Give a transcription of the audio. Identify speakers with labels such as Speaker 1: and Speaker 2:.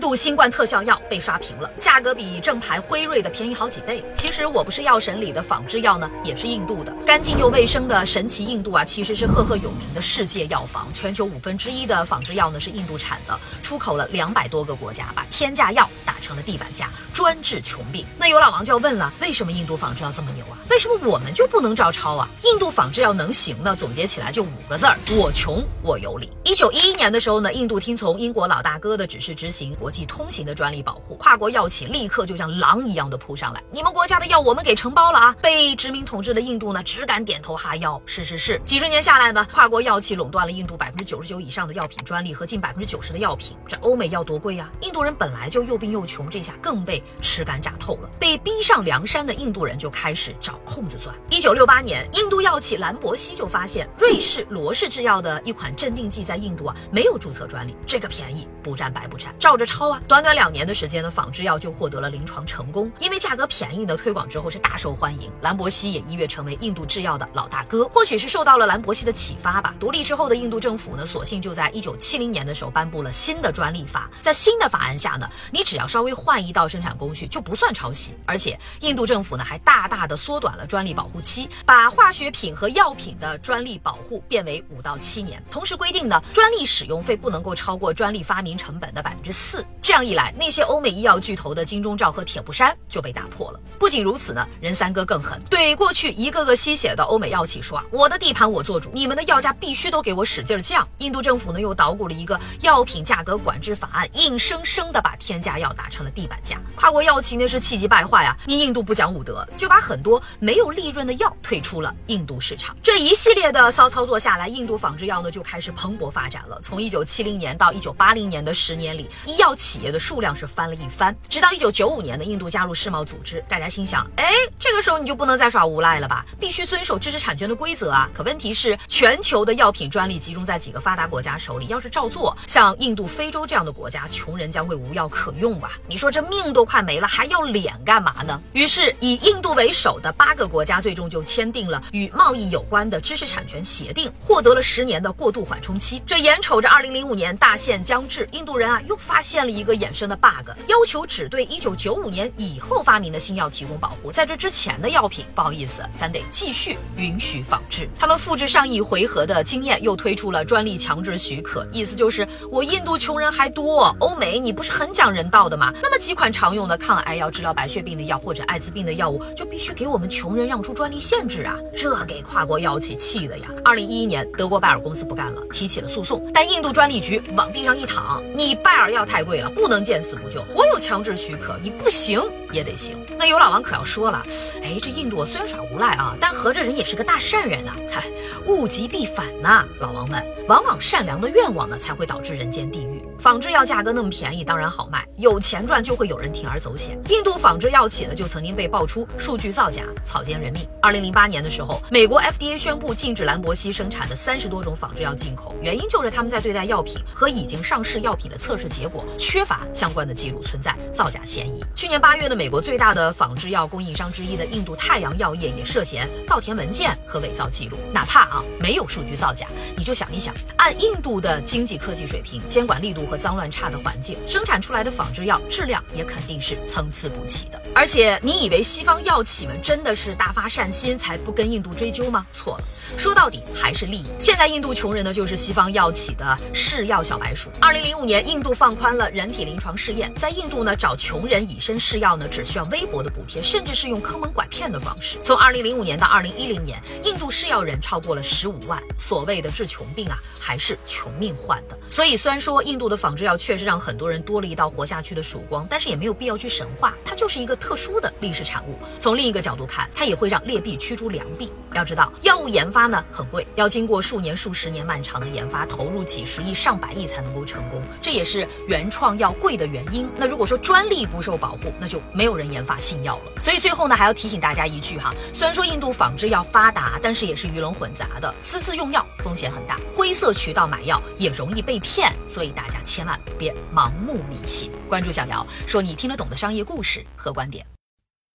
Speaker 1: 度新冠特效药被刷屏了，价格比正牌辉瑞的便宜好几倍。其实我不是药神里的仿制药呢，也是印度的，干净又卫生的神奇印度啊，其实是赫赫有名的世界药房。全球五分之一的仿制药呢是印度产的，出口了两百多个国家，把天价药打成了地板价，专治穷病。那有老王就要问了，为什么印度仿制药这么牛啊？为什么我们就不能照抄啊？印度仿制药能行呢？总结起来就五个字儿：我穷我有理。一九一一年的时候呢，印度听从英国老大哥的指示执行国际通行的专利保护，跨国药企立刻就像狼一样的扑上来，你们国家的药我们给承包了啊！被殖民统治的印度呢，只敢点头哈腰。是是是，几十年下来呢，跨国药企垄断了印度百分之九十九以上的药品专利和近百分之九十的药品。这欧美药多贵呀，印度人本来就又病又穷，这下更被吃干榨透了。被逼上梁山的印度人就开始找空子钻。一九六八年，印度药企兰博西就发现瑞士罗氏制药的一款镇定剂在印度啊没有注册专利，这个便宜不占白不占。照着抄啊！短短两年的时间呢，仿制药就获得了临床成功。因为价格便宜的推广之后是大受欢迎，兰博西也一跃成为印度制药的老大哥。或许是受到了兰博西的启发吧。独立之后的印度政府呢，索性就在一九七零年的时候颁布了新的专利法。在新的法案下呢，你只要稍微换一道生产工序就不算抄袭。而且印度政府呢还大大的缩短了专利保护期，把化学品和药品的专利保护变为五到七年。同时规定呢，专利使用费不能够超过专利发明成本的百分之四。这样一来，那些欧美医药巨头的金钟罩和铁布衫就被打破了。不仅如此呢，任三哥更狠，对过去一个个吸血的欧美药企说啊，我的地盘我做主，你们的药价必须都给我使劲降。印度政府呢又捣鼓了一个药品价格管制法案，硬生生的把天价药打成了地板价。跨国药企那是气急败坏啊，你印度不讲武德，就把很多没有利润的药退出了印度市场。这一系列的骚操作下来，印度仿制药呢就开始蓬勃发展了。从一九七零年到一九八零年的十年里，医药企业的数量是翻了一番。直到一九九五年的印度加入世贸组织，大家心想，哎，这个时候你就不能再耍无赖了吧？必须遵守知识产权的规则啊！可问题是，全球的药品专利集中在几个发达国家手里，要是照做，像印度、非洲这样的国家，穷人将会无药可用吧？你说这命都快没了，还要脸干嘛呢？于是，以印度为首的八个国家最终就签订了与贸易有关的知识产权协定，获得了十年的过渡缓冲期。这眼瞅着二零零五年大限将至，印度人啊又发现了一个衍生的 bug，要求只对一九九五年以后发明的新药提供保护，在这之前的药品，不好意思，咱得继续允许仿制。他们复制上一回合的经验，又推出了专利强制许可，意思就是我印度穷人还多，欧美你不是很讲人道的吗？那么几款常用的抗癌药、治疗白血病的药或者艾滋病的药物，就必须给我们穷人让出专利限制啊！这给跨国药企气的呀！二零一一年，德国拜耳公司不干了，提起了诉讼，但印度专利局往地上一躺，你拜耳药太贵对了，不能见死不救，我有强制许可，你不行也得行。那有老王可要说了，哎，这印度虽然耍无赖啊，但合着人也是个大善人呐。嗨，物极必反呐，老王们，往往善良的愿望呢，才会导致人间地狱。仿制药价格那么便宜，当然好卖，有钱赚就会有人铤而走险。印度仿制药企呢，就曾经被爆出数据造假、草菅人命。二零零八年的时候，美国 FDA 宣布禁止兰博西生产的三十多种仿制药进口，原因就是他们在对待药品和已经上市药品的测试结果缺乏相关的记录，存在造假嫌疑。去年八月的美国最大的仿制药供应商之一的印度太阳药业也涉嫌盗填文件和伪造记录。哪怕啊没有数据造假，你就想一想，按印度的经济科技水平、监管力度和脏乱差的环境，生产出来的仿制药质量也肯定是参差不齐的。而且，你以为西方药企们真的是大发善心才不跟印度追究吗？错了，说到底还是利益。现在印度穷人呢，就是西方药企的试药小白鼠。二零零五年，印度放宽了人体临床试验，在印度呢，找穷人以身试药呢，只需要微薄的补贴，甚至是用坑蒙拐骗的方式。从二零零五年到二零一零年，印度试药人超过了十五万。所谓的治穷病啊，还是穷命换的。所以，虽然说印度的仿制药确实让很多人多了一道活下去的曙光，但是也没有必要去神化，它就是一个特殊的历史产物。从另一个角度看，它也会让劣币驱逐良币。要知道，药物研发发呢很贵，要经过数年、数十年漫长的研发，投入几十亿、上百亿才能够成功，这也是原创药贵的原因。那如果说专利不受保护，那就没有人研发新药了。所以最后呢，还要提醒大家一句哈，虽然说印度仿制药发达，但是也是鱼龙混杂的，私自用药风险很大，灰色渠道买药也容易被骗，所以大家千万别盲目迷信。关注小姚，说你听得懂的商业故事和观点。